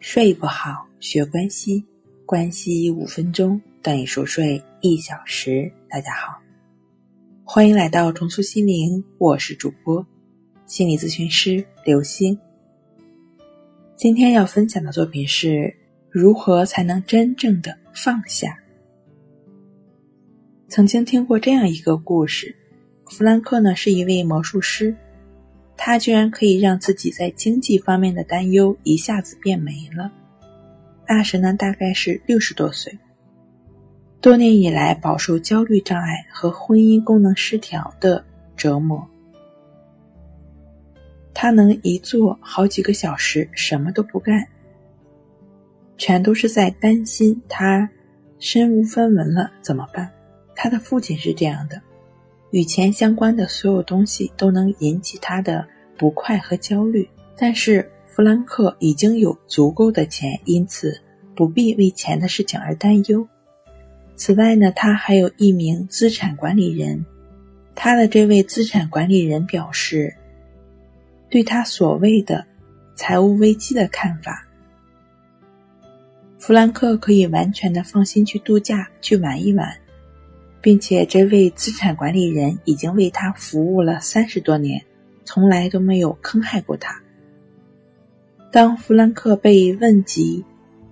睡不好，学关西，关系五分钟等于熟睡一小时。大家好，欢迎来到重塑心灵，我是主播心理咨询师刘星。今天要分享的作品是如何才能真正的放下。曾经听过这样一个故事，弗兰克呢是一位魔术师。他居然可以让自己在经济方面的担忧一下子变没了。那时呢，大概是六十多岁，多年以来饱受焦虑障碍和婚姻功能失调的折磨。他能一坐好几个小时，什么都不干，全都是在担心他身无分文了怎么办。他的父亲是这样的。与钱相关的所有东西都能引起他的不快和焦虑，但是弗兰克已经有足够的钱，因此不必为钱的事情而担忧。此外呢，他还有一名资产管理人，他的这位资产管理人表示，对他所谓的财务危机的看法，弗兰克可以完全的放心去度假，去玩一玩。并且，这位资产管理人已经为他服务了三十多年，从来都没有坑害过他。当弗兰克被问及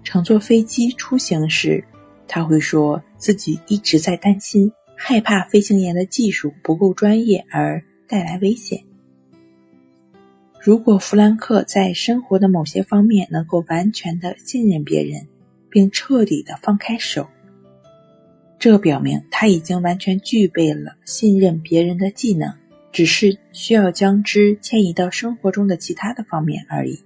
乘坐飞机出行时，他会说自己一直在担心，害怕飞行员的技术不够专业而带来危险。如果弗兰克在生活的某些方面能够完全的信任别人，并彻底的放开手。这表明他已经完全具备了信任别人的技能，只是需要将之迁移到生活中的其他的方面而已。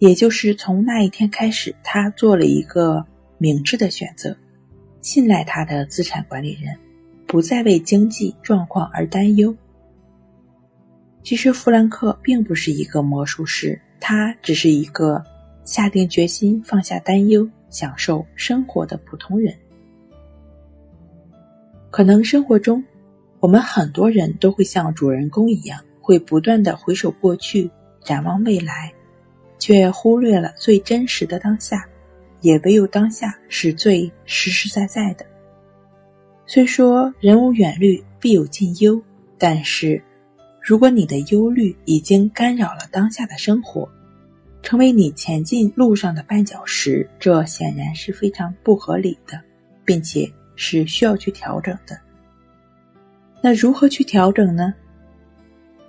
也就是从那一天开始，他做了一个明智的选择，信赖他的资产管理人，不再为经济状况而担忧。其实，弗兰克并不是一个魔术师，他只是一个下定决心放下担忧、享受生活的普通人。可能生活中，我们很多人都会像主人公一样，会不断的回首过去，展望未来，却忽略了最真实的当下。也唯有当下是最实实在在的。虽说人无远虑，必有近忧，但是如果你的忧虑已经干扰了当下的生活，成为你前进路上的绊脚石，这显然是非常不合理的，并且。是需要去调整的。那如何去调整呢？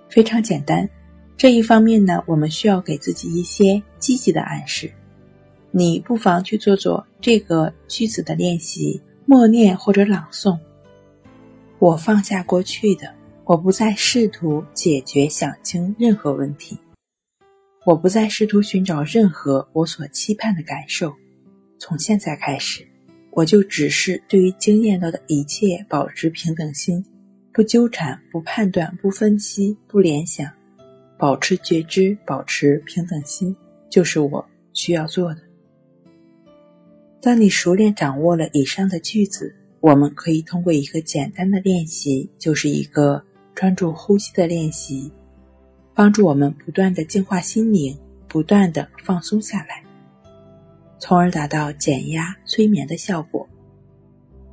非常简单，这一方面呢，我们需要给自己一些积极的暗示。你不妨去做做这个句子的练习，默念或者朗诵：“我放下过去的，我不再试图解决、想清任何问题，我不再试图寻找任何我所期盼的感受。从现在开始。”我就只是对于经验到的一切保持平等心，不纠缠，不判断，不分析，不联想，保持觉知，保持平等心，就是我需要做的。当你熟练掌握了以上的句子，我们可以通过一个简单的练习，就是一个专注呼吸的练习，帮助我们不断的净化心灵，不断的放松下来。从而达到减压催眠的效果。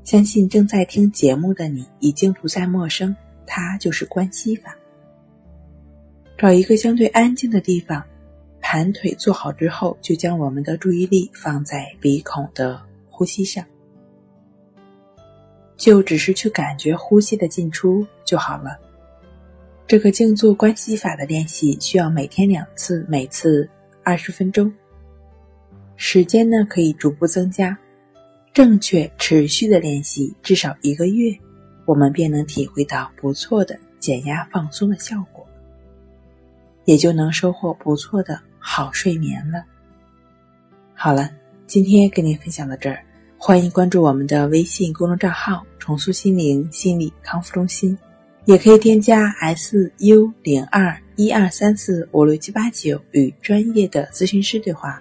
相信正在听节目的你已经不再陌生，它就是关系法。找一个相对安静的地方，盘腿坐好之后，就将我们的注意力放在鼻孔的呼吸上，就只是去感觉呼吸的进出就好了。这个静坐关系法的练习需要每天两次，每次二十分钟。时间呢可以逐步增加，正确持续的练习至少一个月，我们便能体会到不错的减压放松的效果，也就能收获不错的好睡眠了。好了，今天跟您分享到这儿，欢迎关注我们的微信公众账号“重塑心灵心理康复中心”，也可以添加 S U 零二一二三四五六七八九与专业的咨询师对话。